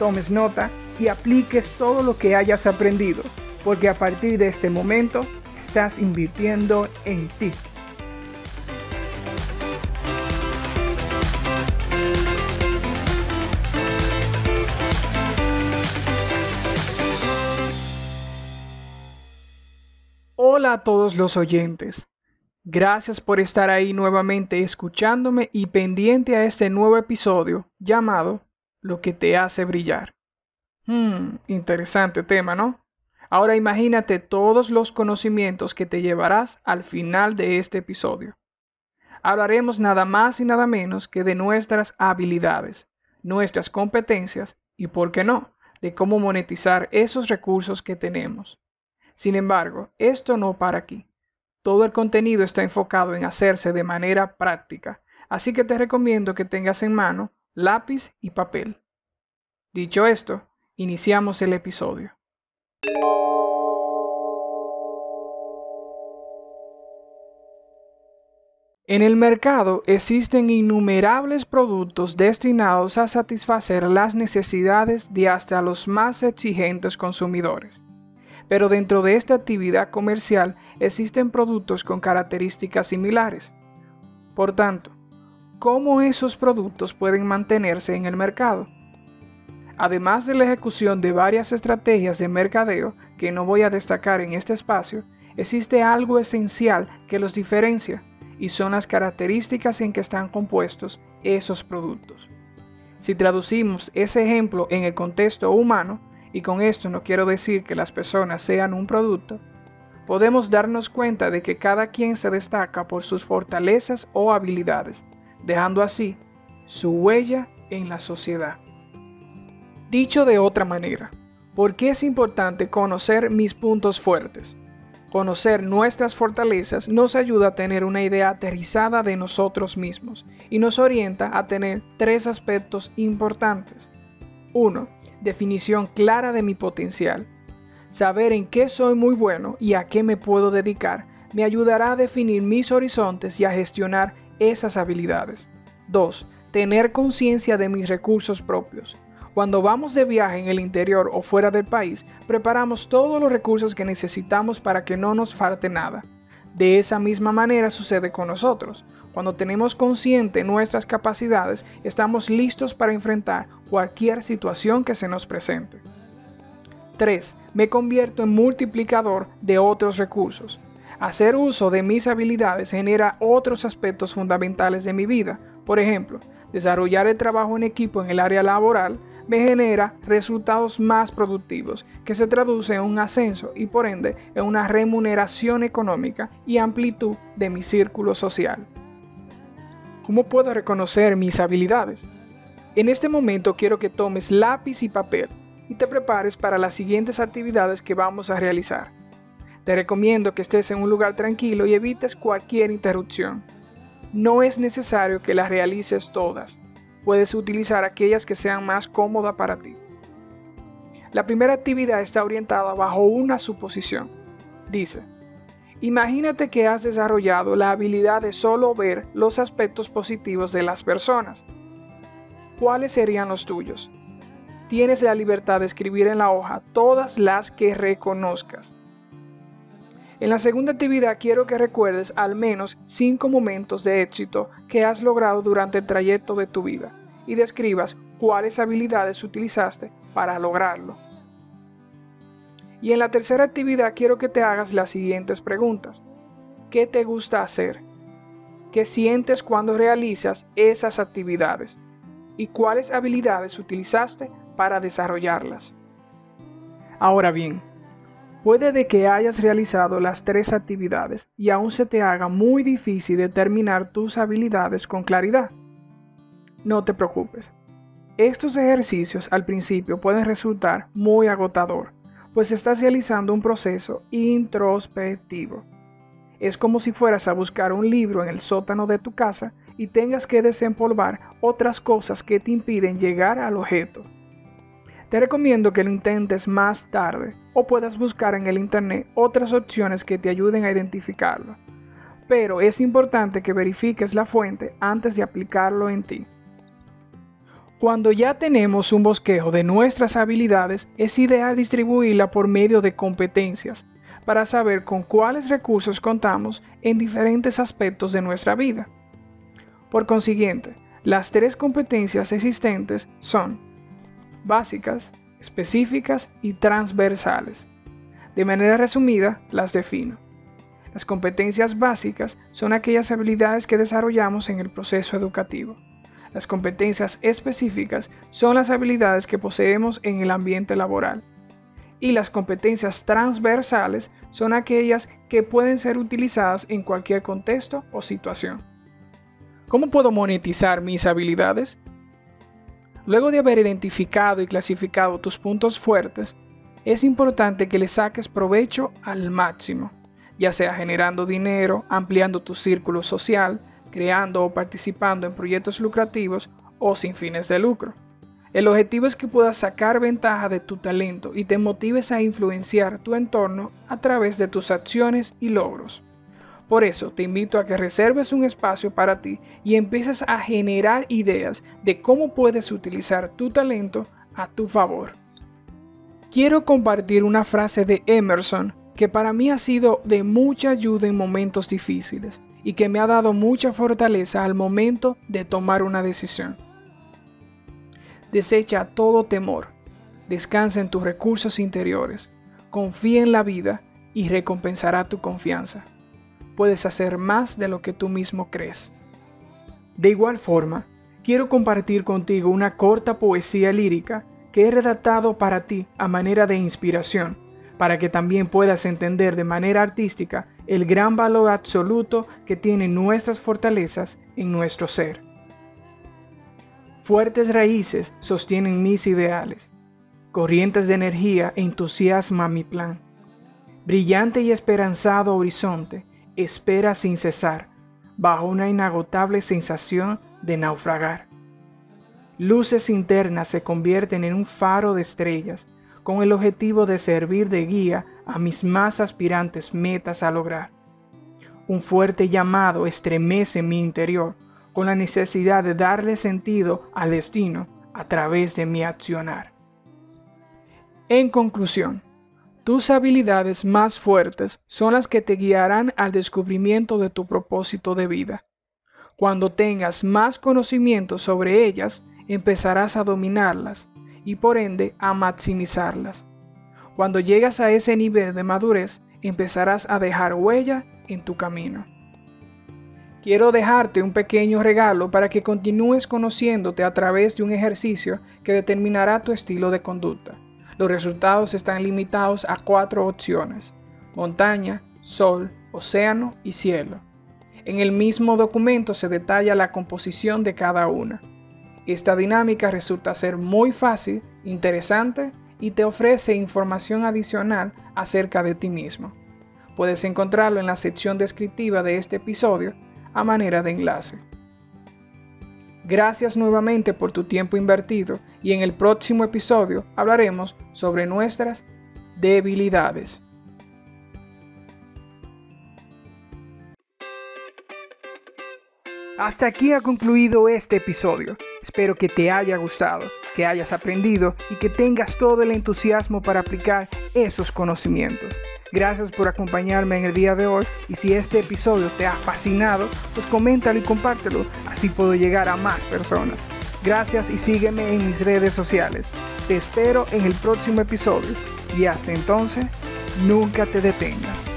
tomes nota y apliques todo lo que hayas aprendido, porque a partir de este momento estás invirtiendo en ti. Hola a todos los oyentes. Gracias por estar ahí nuevamente escuchándome y pendiente a este nuevo episodio llamado Lo que te hace brillar. Hmm, interesante tema, ¿no? Ahora imagínate todos los conocimientos que te llevarás al final de este episodio. Hablaremos nada más y nada menos que de nuestras habilidades, nuestras competencias y, por qué no, de cómo monetizar esos recursos que tenemos. Sin embargo, esto no para aquí. Todo el contenido está enfocado en hacerse de manera práctica, así que te recomiendo que tengas en mano lápiz y papel. Dicho esto, Iniciamos el episodio. En el mercado existen innumerables productos destinados a satisfacer las necesidades de hasta los más exigentes consumidores. Pero dentro de esta actividad comercial existen productos con características similares. Por tanto, ¿cómo esos productos pueden mantenerse en el mercado? Además de la ejecución de varias estrategias de mercadeo que no voy a destacar en este espacio, existe algo esencial que los diferencia y son las características en que están compuestos esos productos. Si traducimos ese ejemplo en el contexto humano, y con esto no quiero decir que las personas sean un producto, podemos darnos cuenta de que cada quien se destaca por sus fortalezas o habilidades, dejando así su huella en la sociedad. Dicho de otra manera, ¿por qué es importante conocer mis puntos fuertes? Conocer nuestras fortalezas nos ayuda a tener una idea aterrizada de nosotros mismos y nos orienta a tener tres aspectos importantes. 1. Definición clara de mi potencial. Saber en qué soy muy bueno y a qué me puedo dedicar me ayudará a definir mis horizontes y a gestionar esas habilidades. 2. Tener conciencia de mis recursos propios. Cuando vamos de viaje en el interior o fuera del país, preparamos todos los recursos que necesitamos para que no nos falte nada. De esa misma manera sucede con nosotros. Cuando tenemos consciente nuestras capacidades, estamos listos para enfrentar cualquier situación que se nos presente. 3. Me convierto en multiplicador de otros recursos. Hacer uso de mis habilidades genera otros aspectos fundamentales de mi vida. Por ejemplo, desarrollar el trabajo en equipo en el área laboral me genera resultados más productivos, que se traduce en un ascenso y por ende en una remuneración económica y amplitud de mi círculo social. ¿Cómo puedo reconocer mis habilidades? En este momento quiero que tomes lápiz y papel y te prepares para las siguientes actividades que vamos a realizar. Te recomiendo que estés en un lugar tranquilo y evites cualquier interrupción. No es necesario que las realices todas puedes utilizar aquellas que sean más cómodas para ti. La primera actividad está orientada bajo una suposición. Dice, imagínate que has desarrollado la habilidad de solo ver los aspectos positivos de las personas. ¿Cuáles serían los tuyos? Tienes la libertad de escribir en la hoja todas las que reconozcas. En la segunda actividad quiero que recuerdes al menos cinco momentos de éxito que has logrado durante el trayecto de tu vida y describas cuáles habilidades utilizaste para lograrlo. Y en la tercera actividad quiero que te hagas las siguientes preguntas. ¿Qué te gusta hacer? ¿Qué sientes cuando realizas esas actividades? ¿Y cuáles habilidades utilizaste para desarrollarlas? Ahora bien, Puede de que hayas realizado las tres actividades y aún se te haga muy difícil determinar tus habilidades con claridad. No te preocupes. Estos ejercicios al principio pueden resultar muy agotador, pues estás realizando un proceso introspectivo. Es como si fueras a buscar un libro en el sótano de tu casa y tengas que desempolvar otras cosas que te impiden llegar al objeto. Te recomiendo que lo intentes más tarde o puedas buscar en el Internet otras opciones que te ayuden a identificarlo. Pero es importante que verifiques la fuente antes de aplicarlo en ti. Cuando ya tenemos un bosquejo de nuestras habilidades, es ideal distribuirla por medio de competencias para saber con cuáles recursos contamos en diferentes aspectos de nuestra vida. Por consiguiente, las tres competencias existentes son básicas, específicas y transversales. De manera resumida, las defino. Las competencias básicas son aquellas habilidades que desarrollamos en el proceso educativo. Las competencias específicas son las habilidades que poseemos en el ambiente laboral. Y las competencias transversales son aquellas que pueden ser utilizadas en cualquier contexto o situación. ¿Cómo puedo monetizar mis habilidades? Luego de haber identificado y clasificado tus puntos fuertes, es importante que le saques provecho al máximo, ya sea generando dinero, ampliando tu círculo social, creando o participando en proyectos lucrativos o sin fines de lucro. El objetivo es que puedas sacar ventaja de tu talento y te motives a influenciar tu entorno a través de tus acciones y logros. Por eso te invito a que reserves un espacio para ti y empieces a generar ideas de cómo puedes utilizar tu talento a tu favor. Quiero compartir una frase de Emerson que para mí ha sido de mucha ayuda en momentos difíciles y que me ha dado mucha fortaleza al momento de tomar una decisión. Desecha todo temor, descansa en tus recursos interiores, confía en la vida y recompensará tu confianza puedes hacer más de lo que tú mismo crees. De igual forma, quiero compartir contigo una corta poesía lírica que he redactado para ti a manera de inspiración, para que también puedas entender de manera artística el gran valor absoluto que tienen nuestras fortalezas en nuestro ser. Fuertes raíces sostienen mis ideales, corrientes de energía entusiasma mi plan, brillante y esperanzado horizonte espera sin cesar, bajo una inagotable sensación de naufragar. Luces internas se convierten en un faro de estrellas, con el objetivo de servir de guía a mis más aspirantes metas a lograr. Un fuerte llamado estremece mi interior, con la necesidad de darle sentido al destino a través de mi accionar. En conclusión, tus habilidades más fuertes son las que te guiarán al descubrimiento de tu propósito de vida. Cuando tengas más conocimiento sobre ellas, empezarás a dominarlas y por ende a maximizarlas. Cuando llegas a ese nivel de madurez, empezarás a dejar huella en tu camino. Quiero dejarte un pequeño regalo para que continúes conociéndote a través de un ejercicio que determinará tu estilo de conducta. Los resultados están limitados a cuatro opciones, montaña, sol, océano y cielo. En el mismo documento se detalla la composición de cada una. Esta dinámica resulta ser muy fácil, interesante y te ofrece información adicional acerca de ti mismo. Puedes encontrarlo en la sección descriptiva de este episodio a manera de enlace. Gracias nuevamente por tu tiempo invertido y en el próximo episodio hablaremos sobre nuestras debilidades. Hasta aquí ha concluido este episodio. Espero que te haya gustado, que hayas aprendido y que tengas todo el entusiasmo para aplicar esos conocimientos. Gracias por acompañarme en el día de hoy y si este episodio te ha fascinado, pues coméntalo y compártelo, así puedo llegar a más personas. Gracias y sígueme en mis redes sociales. Te espero en el próximo episodio y hasta entonces, nunca te detengas.